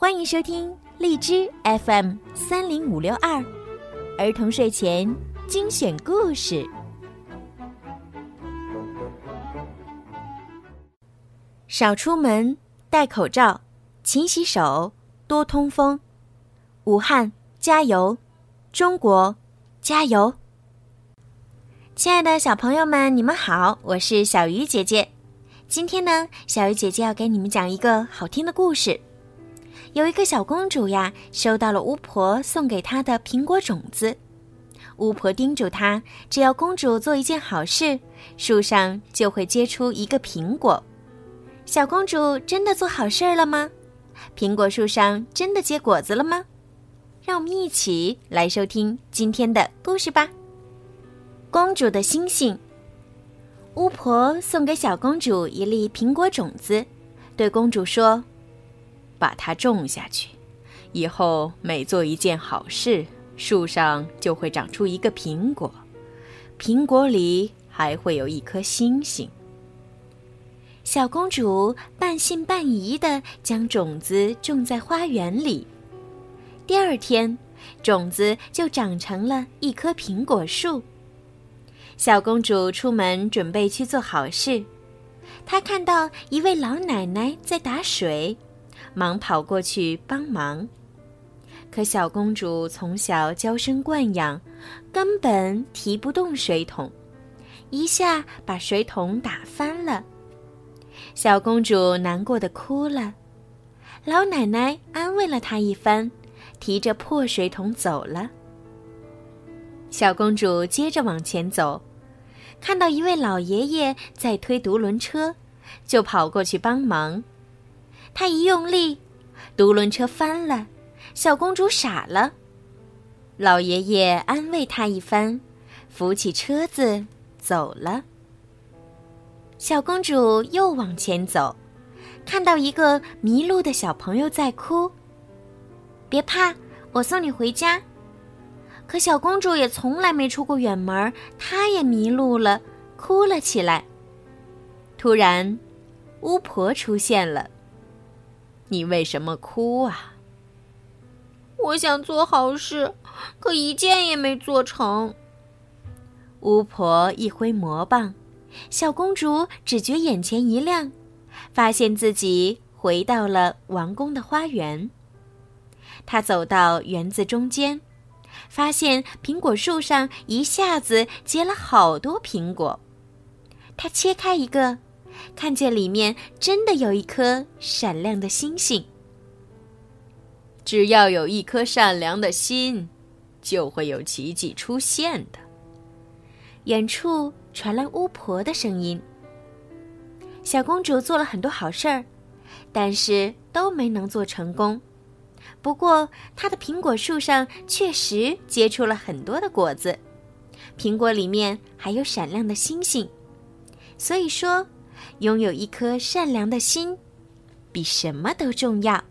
欢迎收听荔枝 FM 三零五六二儿童睡前精选故事。少出门，戴口罩，勤洗手，多通风。武汉加油，中国加油！亲爱的小朋友们，你们好，我是小鱼姐姐。今天呢，小鱼姐姐要给你们讲一个好听的故事。有一个小公主呀，收到了巫婆送给她的苹果种子。巫婆叮嘱她，只要公主做一件好事，树上就会结出一个苹果。小公主真的做好事儿了吗？苹果树上真的结果子了吗？让我们一起来收听今天的故事吧。公主的星星。巫婆送给小公主一粒苹果种子，对公主说：“把它种下去，以后每做一件好事，树上就会长出一个苹果，苹果里还会有一颗星星。”小公主半信半疑地将种子种在花园里。第二天，种子就长成了一棵苹果树。小公主出门准备去做好事，她看到一位老奶奶在打水，忙跑过去帮忙。可小公主从小娇生惯养，根本提不动水桶，一下把水桶打翻了。小公主难过的哭了，老奶奶安慰了她一番，提着破水桶走了。小公主接着往前走。看到一位老爷爷在推独轮车，就跑过去帮忙。他一用力，独轮车翻了，小公主傻了。老爷爷安慰她一番，扶起车子走了。小公主又往前走，看到一个迷路的小朋友在哭。别怕，我送你回家。可小公主也从来没出过远门，她也迷路了，哭了起来。突然，巫婆出现了。你为什么哭啊？我想做好事，可一件也没做成。巫婆一挥魔棒，小公主只觉眼前一亮，发现自己回到了王宫的花园。她走到园子中间。发现苹果树上一下子结了好多苹果，她切开一个，看见里面真的有一颗闪亮的星星。只要有一颗善良的心，就会有奇迹出现的。远处传来巫婆的声音。小公主做了很多好事儿，但是都没能做成功。不过，她的苹果树上确实结出了很多的果子，苹果里面还有闪亮的星星。所以说，拥有一颗善良的心，比什么都重要。